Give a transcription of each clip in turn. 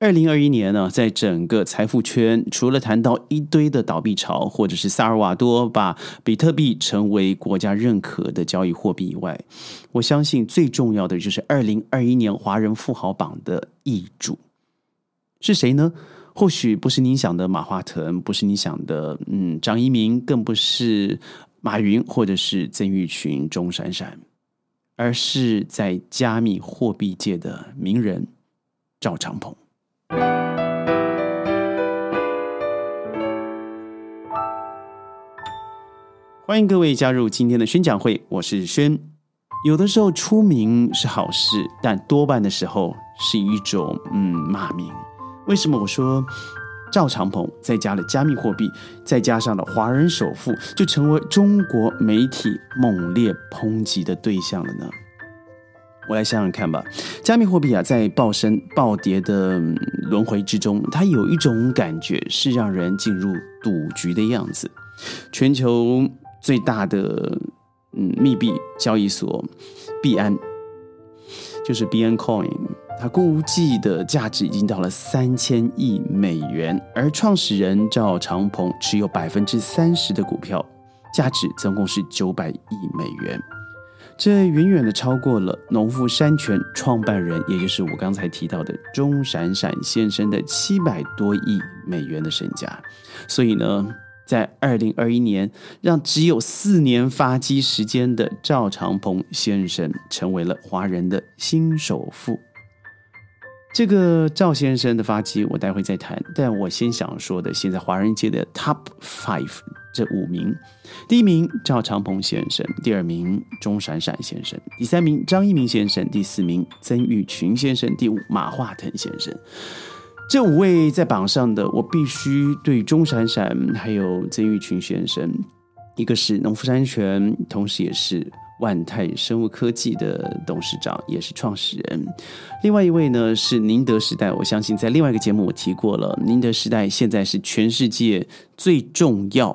二零二一年呢，在整个财富圈，除了谈到一堆的倒闭潮，或者是萨尔瓦多把比特币成为国家认可的交易货币以外，我相信最重要的就是二零二一年华人富豪榜的易主是谁呢？或许不是你想的马化腾，不是你想的嗯张一鸣，更不是马云或者是曾玉群、钟闪闪，而是在加密货币界的名人赵长鹏。欢迎各位加入今天的宣讲会，我是轩。有的时候出名是好事，但多半的时候是一种嗯骂名。为什么我说赵长鹏再加了加密货币，再加上了华人首富，就成为中国媒体猛烈抨击的对象了呢？我来想想看吧，加密货币啊，在暴升暴跌的轮回之中，它有一种感觉是让人进入赌局的样子。全球最大的嗯密币交易所币安，就是 B N Coin，它估计的价值已经到了三千亿美元，而创始人赵长鹏持有百分之三十的股票，价值总共是九百亿美元。这远远的超过了农夫山泉创办人，也就是我刚才提到的钟闪闪先生的七百多亿美元的身价。所以呢，在二零二一年，让只有四年发迹时间的赵长鹏先生成为了华人的新首富。这个赵先生的发迹，我待会再谈。但我先想说的，现在华人界的 Top Five 这五名：第一名赵长鹏先生，第二名钟闪闪先生，第三名张一鸣先生，第四名曾玉群先生，第五马化腾先生。这五位在榜上的，我必须对钟闪闪还有曾玉群先生，一个是农夫山泉，同时也是。万泰生物科技的董事长也是创始人，另外一位呢是宁德时代。我相信在另外一个节目我提过了，宁德时代现在是全世界最重要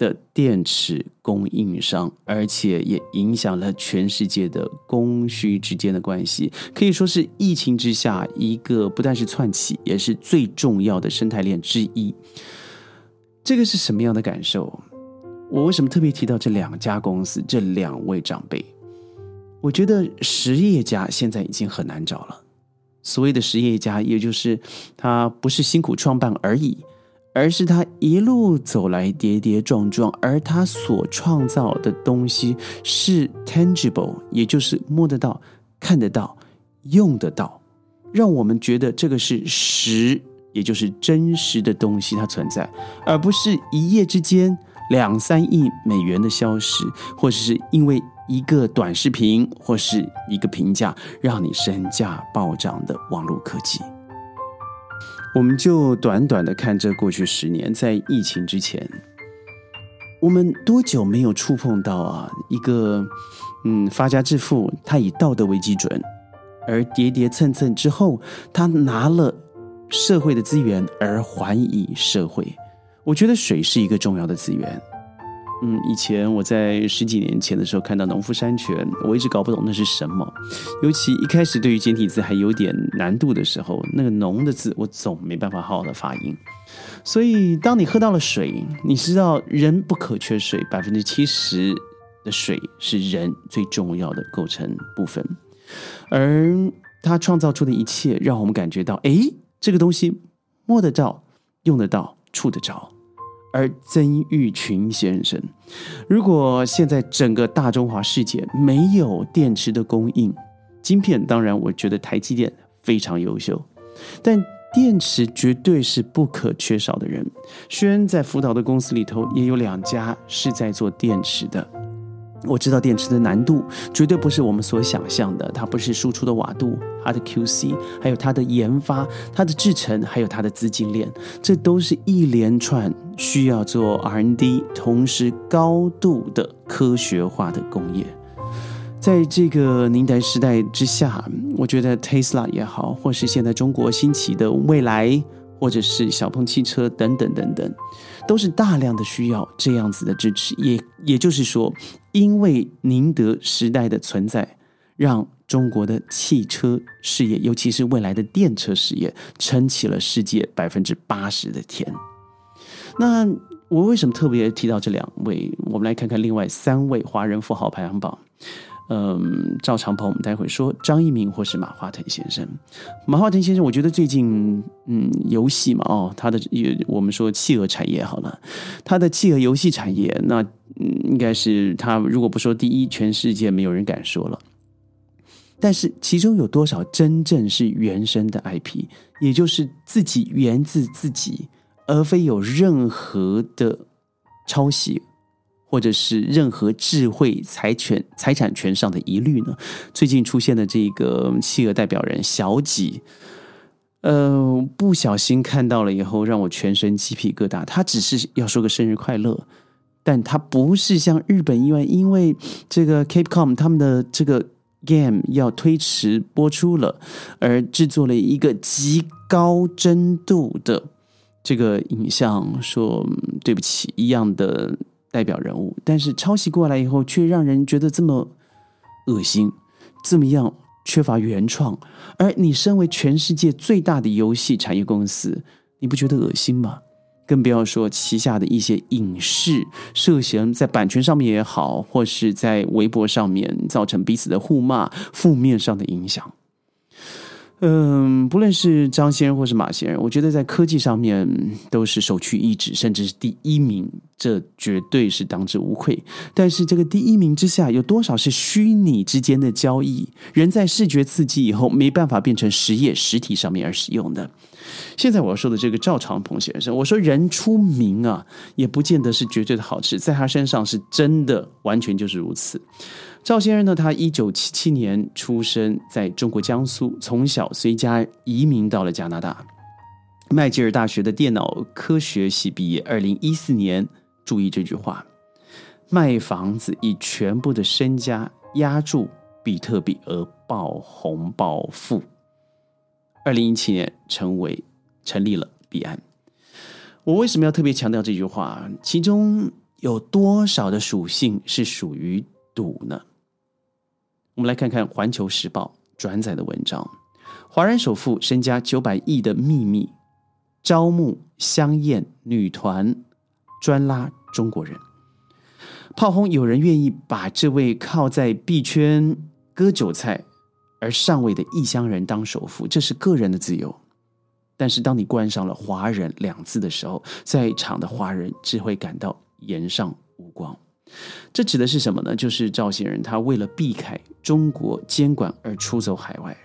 的电池供应商，而且也影响了全世界的供需之间的关系，可以说是疫情之下一个不但是窜起，也是最重要的生态链之一。这个是什么样的感受？我为什么特别提到这两家公司、这两位长辈？我觉得实业家现在已经很难找了。所谓的实业家，也就是他不是辛苦创办而已，而是他一路走来跌跌撞撞，而他所创造的东西是 tangible，也就是摸得到、看得到、用得到，让我们觉得这个是实，也就是真实的东西它存在，而不是一夜之间。两三亿美元的消失，或者是因为一个短视频或是一个评价，让你身价暴涨的网络科技，我们就短短的看这过去十年，在疫情之前，我们多久没有触碰到啊？一个嗯，发家致富，他以道德为基准，而叠叠蹭蹭之后，他拿了社会的资源而还以社会。我觉得水是一个重要的资源。嗯，以前我在十几年前的时候看到农夫山泉，我一直搞不懂那是什么。尤其一开始对于简体字还有点难度的时候，那个“农”的字我总没办法好好的发音。所以，当你喝到了水，你知道人不可缺水，百分之七十的水是人最重要的构成部分。而他创造出的一切，让我们感觉到，哎，这个东西摸得到，用得到。触得着，而曾玉群先生，如果现在整个大中华世界没有电池的供应，晶片当然我觉得台积电非常优秀，但电池绝对是不可缺少的人。轩在福岛的公司里头也有两家是在做电池的。我知道电池的难度绝对不是我们所想象的，它不是输出的瓦度，它的 QC，还有它的研发、它的制程，还有它的资金链，这都是一连串需要做 R&D，同时高度的科学化的工业。在这个宁德时代之下，我觉得 Tesla 也好，或是现在中国兴起的未来。或者是小鹏汽车等等等等，都是大量的需要这样子的支持。也也就是说，因为宁德时代的存在，让中国的汽车事业，尤其是未来的电车事业，撑起了世界百分之八十的天。那我为什么特别提到这两位？我们来看看另外三位华人富豪排行榜。嗯，赵长鹏，我们待会说张一鸣或是马化腾先生。马化腾先生，我觉得最近，嗯，游戏嘛，哦，他的也我们说企鹅产业好了，他的企鹅游戏产业，那应该是他如果不说第一，全世界没有人敢说了。但是其中有多少真正是原生的 IP，也就是自己源自自己，而非有任何的抄袭？或者是任何智慧财权财产权上的疑虑呢？最近出现的这个企鹅代表人小几，呃，不小心看到了以后，让我全身鸡皮疙瘩。他只是要说个生日快乐，但他不是像日本因为因为这个 Capcom 他们的这个 game 要推迟播出了，而制作了一个极高真度的这个影像，说对不起一样的。代表人物，但是抄袭过来以后，却让人觉得这么恶心，这么样缺乏原创。而你身为全世界最大的游戏产业公司，你不觉得恶心吗？更不要说旗下的一些影视涉嫌在版权上面也好，或是在微博上面造成彼此的互骂，负面上的影响。嗯，不论是张先生或是马先生，我觉得在科技上面都是首屈一指，甚至是第一名，这绝对是当之无愧。但是这个第一名之下，有多少是虚拟之间的交易？人在视觉刺激以后，没办法变成实业实体上面而使用的。现在我要说的这个赵长鹏先生，我说人出名啊，也不见得是绝对的好事，在他身上是真的完全就是如此。赵先生呢？他一九七七年出生在中国江苏，从小随家移民到了加拿大。麦吉尔大学的电脑科学系毕业。二零一四年，注意这句话：卖房子以全部的身家押注比特币而爆红暴富。二零一七年，成为成立了币安。我为什么要特别强调这句话？其中有多少的属性是属于赌呢？我们来看看《环球时报》转载的文章：华人首富身家九百亿的秘密，招募香艳女团，专拉中国人，炮轰有人愿意把这位靠在币圈割韭菜而上位的异乡人当首富，这是个人的自由。但是当你冠上了“华人”两字的时候，在场的华人只会感到颜上无光。这指的是什么呢？就是赵先生他为了避开中国监管而出走海外，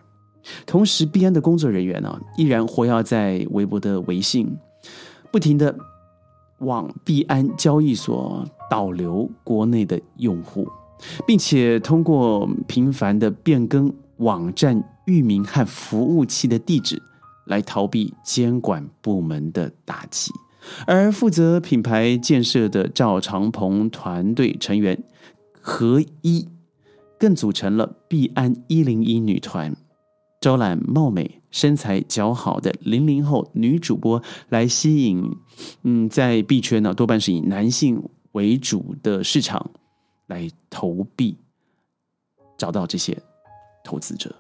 同时币安的工作人员呢依然活跃在微博的微信，不停的往币安交易所导流国内的用户，并且通过频繁的变更网站域名和服务器的地址，来逃避监管部门的打击。而负责品牌建设的赵长鹏团队成员何一，更组成了币安一零一女团，招揽貌美、身材姣好的零零后女主播来吸引。嗯，在币圈呢，多半是以男性为主的市场来投币，找到这些投资者。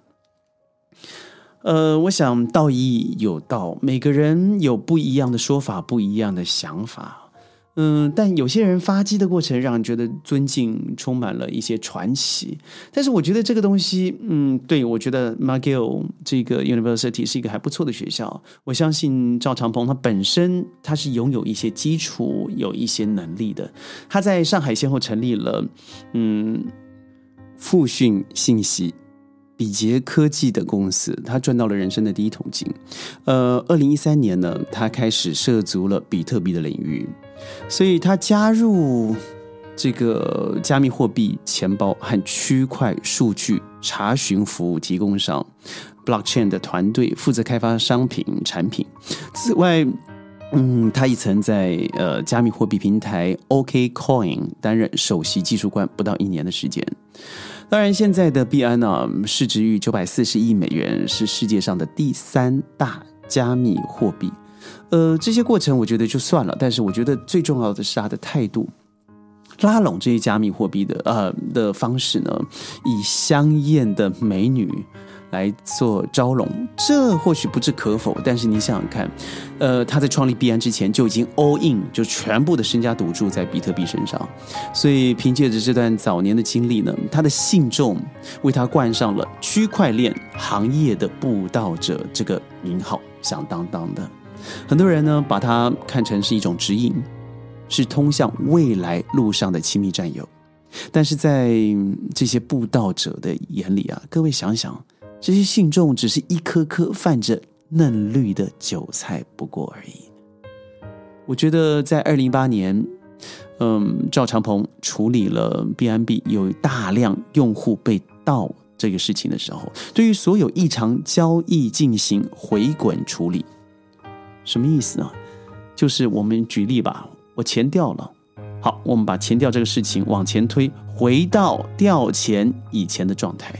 呃，我想道义有道，每个人有不一样的说法，不一样的想法。嗯，但有些人发迹的过程让人觉得尊敬，充满了一些传奇。但是我觉得这个东西，嗯，对我觉得 McGill 这个 University 是一个还不错的学校。我相信赵长鹏他本身他是拥有一些基础，有一些能力的。他在上海先后成立了，嗯，复讯信息。比杰科技的公司，他赚到了人生的第一桶金。呃，二零一三年呢，他开始涉足了比特币的领域，所以他加入这个加密货币钱包和区块数据查询服务提供商 Blockchain 的团队，负责开发商品产品。此外，嗯，他也曾在呃加密货币平台 OKCoin 担任首席技术官，不到一年的时间。当然，现在的币安呢，市值逾九百四十亿美元，是世界上的第三大加密货币。呃，这些过程我觉得就算了，但是我觉得最重要的是他的态度。拉拢这些加密货币的呃的方式呢，以香艳的美女。来做招龙，这或许不置可否。但是你想想看，呃，他在创立币安之前就已经 all in，就全部的身家赌注在比特币身上。所以凭借着这段早年的经历呢，他的信众为他冠上了区块链行业的布道者这个名号，响当当的。很多人呢把它看成是一种指引，是通向未来路上的亲密战友。但是在这些布道者的眼里啊，各位想想。这些信众只是一颗颗泛着嫩绿的韭菜不过而已。我觉得在二零一八年，嗯，赵长鹏处理了 BNB 有大量用户被盗这个事情的时候，对于所有异常交易进行回滚处理，什么意思呢？就是我们举例吧，我钱掉了，好，我们把钱掉这个事情往前推，回到掉钱以前的状态。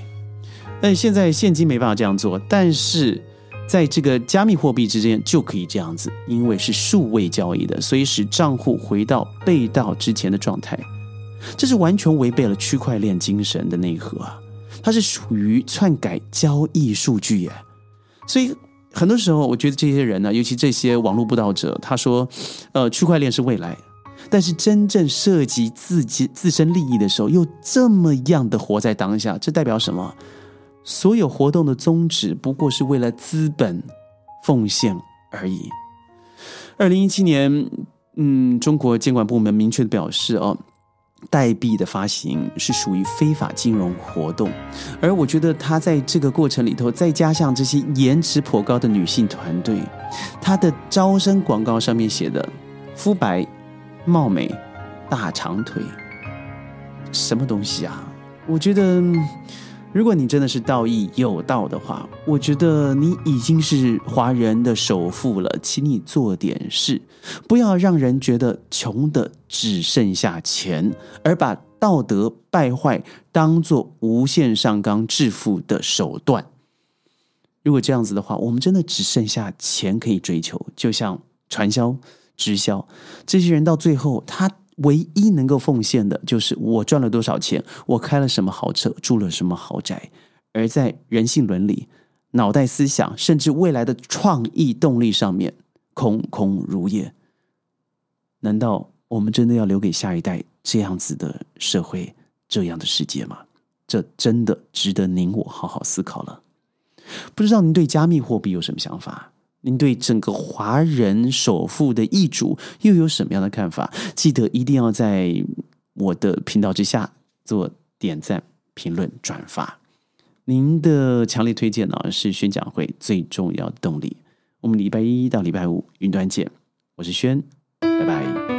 但现在现金没办法这样做，但是在这个加密货币之间就可以这样子，因为是数位交易的，所以使账户回到被盗之前的状态，这是完全违背了区块链精神的内核啊！它是属于篡改交易数据耶，所以很多时候我觉得这些人呢，尤其这些网络布道者，他说，呃，区块链是未来，但是真正涉及自己自身利益的时候，又这么样的活在当下，这代表什么？所有活动的宗旨不过是为了资本奉献而已。二零一七年，嗯，中国监管部门明确的表示，哦，代币的发行是属于非法金融活动。而我觉得他在这个过程里头，再加上这些颜值颇高的女性团队，他的招生广告上面写的“肤白、貌美、大长腿”，什么东西啊？我觉得。如果你真的是道义有道的话，我觉得你已经是华人的首富了，请你做点事，不要让人觉得穷的只剩下钱，而把道德败坏当做无限上纲致富的手段。如果这样子的话，我们真的只剩下钱可以追求，就像传销、直销这些人，到最后他。唯一能够奉献的就是我赚了多少钱，我开了什么豪车，住了什么豪宅。而在人性伦理、脑袋思想，甚至未来的创意动力上面，空空如也。难道我们真的要留给下一代这样子的社会、这样的世界吗？这真的值得您我好好思考了。不知道您对加密货币有什么想法？您对整个华人首富的易主又有什么样的看法？记得一定要在我的频道之下做点赞、评论、转发。您的强烈推荐呢，是宣讲会最重要的动力。我们礼拜一到礼拜五云端见，我是轩，拜拜。